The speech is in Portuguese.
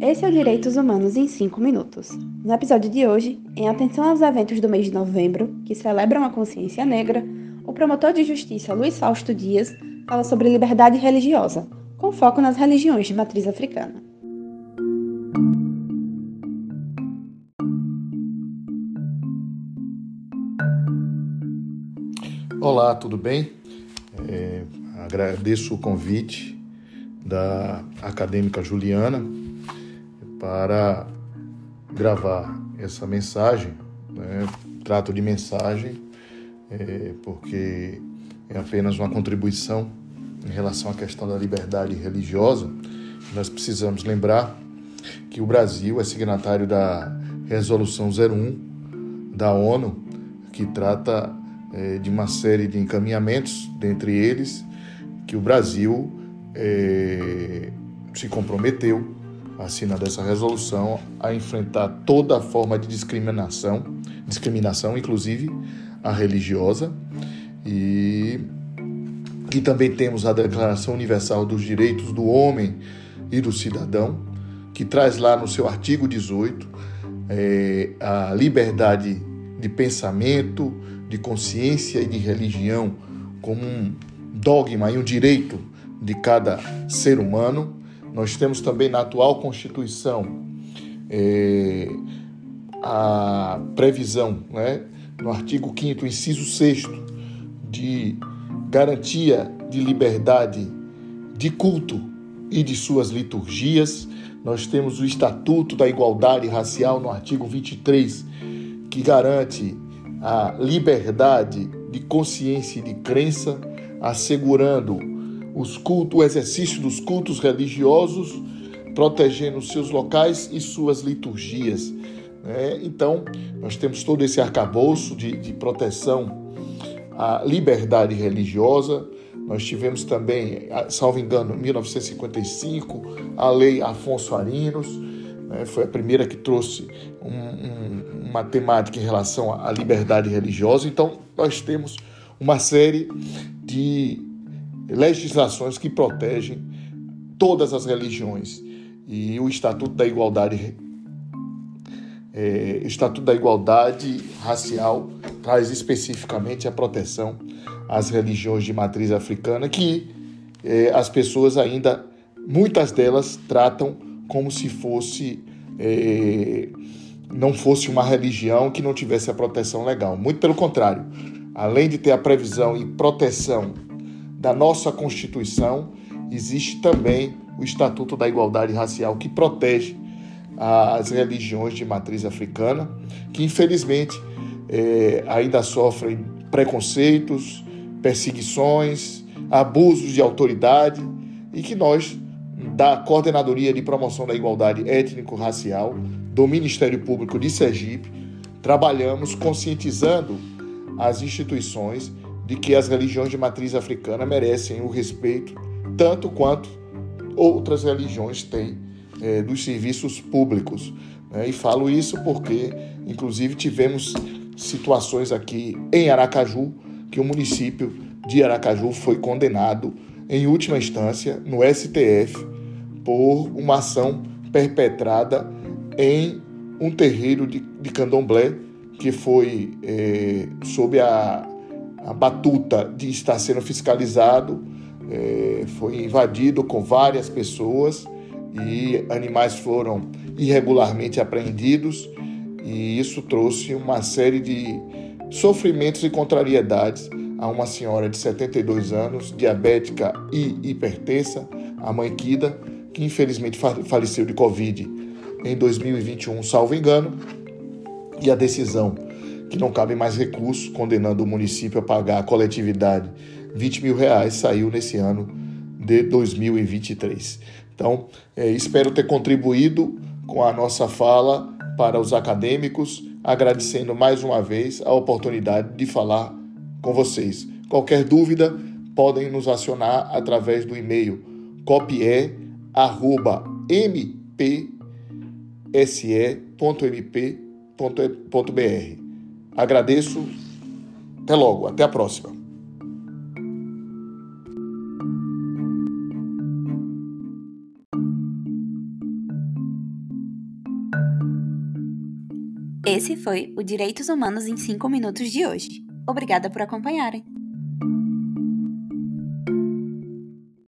Esse é o Direitos Humanos em 5 minutos. No episódio de hoje, em atenção aos eventos do mês de novembro, que celebram a consciência negra, o promotor de justiça Luiz Fausto Dias fala sobre liberdade religiosa, com foco nas religiões de matriz africana. Olá, tudo bem? Agradeço o convite da acadêmica Juliana para gravar essa mensagem. Né? Trato de mensagem é, porque é apenas uma contribuição em relação à questão da liberdade religiosa. Nós precisamos lembrar que o Brasil é signatário da Resolução 01 da ONU, que trata é, de uma série de encaminhamentos, dentre eles que o Brasil é, se comprometeu, assinando essa resolução, a enfrentar toda forma de discriminação, discriminação, inclusive a religiosa, e que também temos a Declaração Universal dos Direitos do Homem e do Cidadão, que traz lá no seu artigo 18 é, a liberdade de pensamento, de consciência e de religião como um dogma e um direito de cada ser humano. Nós temos também na atual Constituição é, a previsão, né, no artigo 5, inciso 6, de garantia de liberdade de culto e de suas liturgias. Nós temos o Estatuto da Igualdade Racial no artigo 23, que garante a liberdade de consciência e de crença, assegurando os cultos, o exercício dos cultos religiosos, protegendo seus locais e suas liturgias. Né? Então, nós temos todo esse arcabouço de, de proteção à liberdade religiosa. Nós tivemos também, salvo engano, em 1955, a Lei Afonso Arinos, né? foi a primeira que trouxe um, um, uma temática em relação à liberdade religiosa. Então, nós temos uma série de legislações que protegem todas as religiões. E o Estatuto da Igualdade, é, Estatuto da Igualdade Racial traz especificamente a proteção às religiões de matriz africana, que é, as pessoas ainda, muitas delas, tratam como se fosse é, não fosse uma religião que não tivesse a proteção legal. Muito pelo contrário, além de ter a previsão e proteção da nossa Constituição, existe também o Estatuto da Igualdade Racial que protege as religiões de matriz africana, que infelizmente é, ainda sofrem preconceitos, perseguições, abusos de autoridade e que nós da Coordenadoria de Promoção da Igualdade Étnico-Racial do Ministério Público de Sergipe, trabalhamos conscientizando as instituições de que as religiões de matriz africana merecem o respeito tanto quanto outras religiões têm é, dos serviços públicos. Né? E falo isso porque, inclusive, tivemos situações aqui em Aracaju que o município de Aracaju foi condenado em última instância, no STF, por uma ação perpetrada em um terreiro de, de candomblé que foi é, sob a, a, batuta de estar sendo fiscalizado, é, foi invadido com várias pessoas e animais foram irregularmente apreendidos. E isso trouxe uma série de sofrimentos e contrariedades a uma senhora de 72 anos, diabética e hipertensa, a mãe Kida, que infelizmente faleceu de Covid em 2021, salvo engano, e a decisão que não cabe mais recursos, condenando o município a pagar a coletividade 20 mil reais, saiu nesse ano de 2023. Então, é, espero ter contribuído com a nossa fala para os acadêmicos, agradecendo mais uma vez a oportunidade de falar com vocês. Qualquer dúvida, podem nos acionar através do e-mail www.ecoagro.com.br. Agradeço. Até logo. Até a próxima. Esse foi o Direitos Humanos em 5 Minutos de hoje. Obrigada por acompanharem.